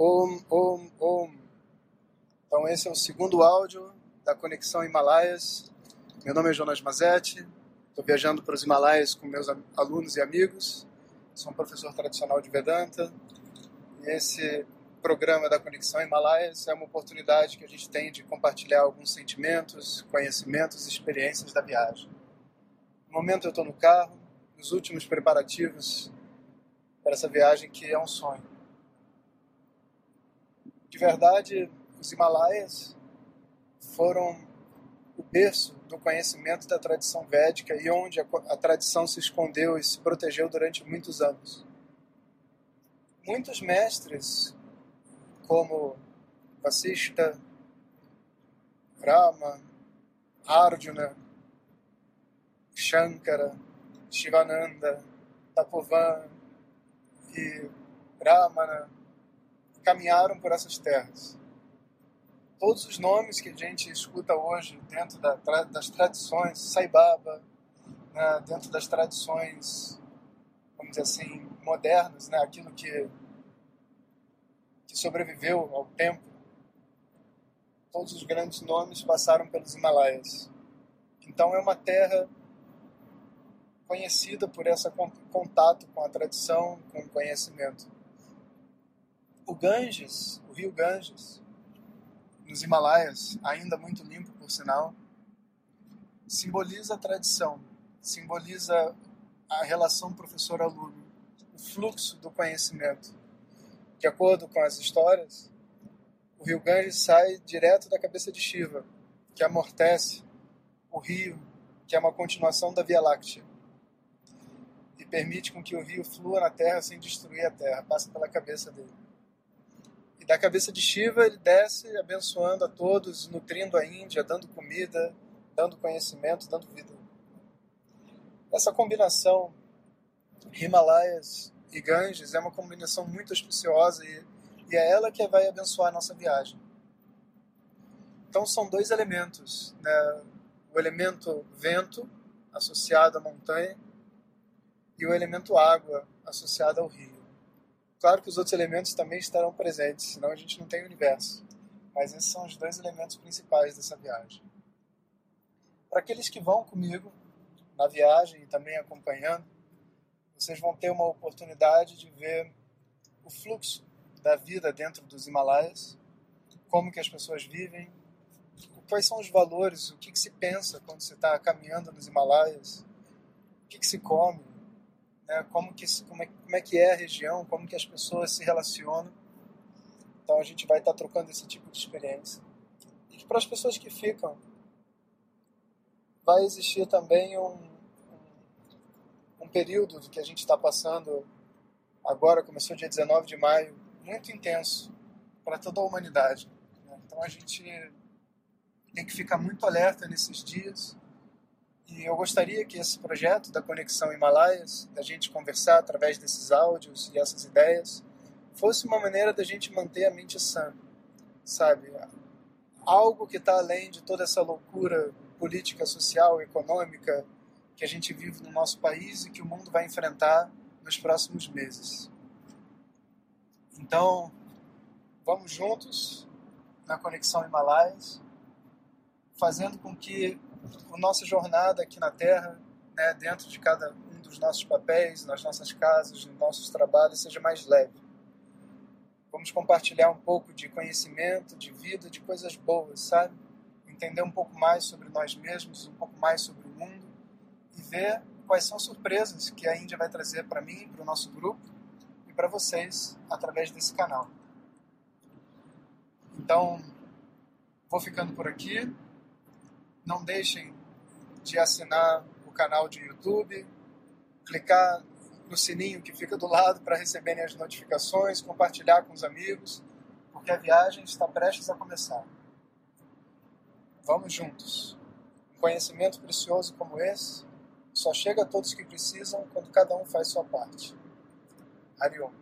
Om, Om, Om. Então, esse é o segundo áudio da Conexão Himalaias. Meu nome é Jonas Mazetti, estou viajando para os Himalaias com meus alunos e amigos. Sou um professor tradicional de Vedanta. E esse programa da Conexão Himalaias é uma oportunidade que a gente tem de compartilhar alguns sentimentos, conhecimentos e experiências da viagem. No momento eu estou no carro, nos últimos preparativos para essa viagem que é um sonho de verdade, os Himalaias foram o berço do conhecimento da tradição védica e onde a, a tradição se escondeu e se protegeu durante muitos anos. Muitos mestres, como Vasishta, Rama, Arjuna, Shankara, Shivananda, Tapovan e Ramana, caminharam por essas terras. Todos os nomes que a gente escuta hoje dentro da, das tradições, Saibaba, né, dentro das tradições, vamos dizer assim, modernas, né, aquilo que, que sobreviveu ao tempo, todos os grandes nomes passaram pelos Himalaias. Então é uma terra conhecida por esse contato com a tradição, com o conhecimento. O Ganges, o rio Ganges, nos Himalaias, ainda muito limpo por sinal, simboliza a tradição, simboliza a relação professor-aluno, o fluxo do conhecimento. De acordo com as histórias, o rio Ganges sai direto da cabeça de Shiva, que amortece o rio, que é uma continuação da Via Láctea, e permite com que o rio flua na terra sem destruir a terra, passa pela cabeça dele da cabeça de Shiva ele desce abençoando a todos, nutrindo a Índia, dando comida, dando conhecimento, dando vida. Essa combinação Himalaias e Ganges é uma combinação muito auspiciosa e, e é ela que vai abençoar a nossa viagem. Então são dois elementos, né? o elemento vento associado à montanha e o elemento água associado ao rio. Claro que os outros elementos também estarão presentes, senão a gente não tem universo. Mas esses são os dois elementos principais dessa viagem. Para aqueles que vão comigo na viagem e também acompanhando, vocês vão ter uma oportunidade de ver o fluxo da vida dentro dos Himalaias, como que as pessoas vivem, quais são os valores, o que, que se pensa quando você está caminhando nos Himalaias, o que, que se come, né, como, que, como, é, como é que é a região, como que as pessoas se relacionam. Então a gente vai estar tá trocando esse tipo de experiência. E para as pessoas que ficam, vai existir também um, um, um período que a gente está passando agora, começou dia 19 de maio, muito intenso para toda a humanidade. Né? Então a gente tem que ficar muito alerta nesses dias e eu gostaria que esse projeto da Conexão Himalaias, da gente conversar através desses áudios e essas ideias, fosse uma maneira da gente manter a mente sã, sabe? Algo que está além de toda essa loucura política, social, econômica que a gente vive no nosso país e que o mundo vai enfrentar nos próximos meses. Então, vamos juntos na Conexão Himalaias, fazendo com que a nossa jornada aqui na Terra, né, dentro de cada um dos nossos papéis, nas nossas casas, nos nossos trabalhos, seja mais leve. Vamos compartilhar um pouco de conhecimento, de vida, de coisas boas, sabe? Entender um pouco mais sobre nós mesmos, um pouco mais sobre o mundo e ver quais são as surpresas que a Índia vai trazer para mim, para o nosso grupo e para vocês através desse canal. Então, vou ficando por aqui. Não deixem de assinar o canal de YouTube, clicar no sininho que fica do lado para receberem as notificações, compartilhar com os amigos, porque a viagem está prestes a começar. Vamos juntos. Um conhecimento precioso como esse só chega a todos que precisam quando cada um faz sua parte. Hariom.